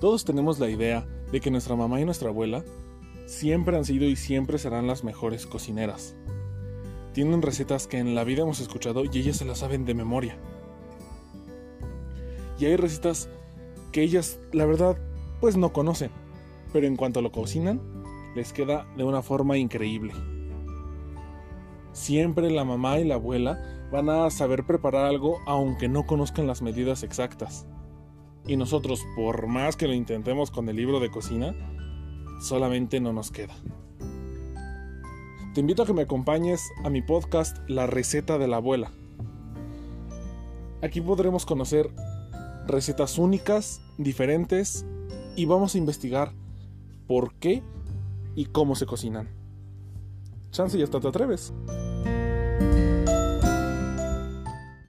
Todos tenemos la idea de que nuestra mamá y nuestra abuela siempre han sido y siempre serán las mejores cocineras. Tienen recetas que en la vida hemos escuchado y ellas se las saben de memoria. Y hay recetas que ellas, la verdad, pues no conocen, pero en cuanto lo cocinan, les queda de una forma increíble. Siempre la mamá y la abuela van a saber preparar algo aunque no conozcan las medidas exactas. Y nosotros, por más que lo intentemos con el libro de cocina, solamente no nos queda. Te invito a que me acompañes a mi podcast La receta de la abuela. Aquí podremos conocer recetas únicas, diferentes, y vamos a investigar por qué y cómo se cocinan. Chance y hasta te atreves.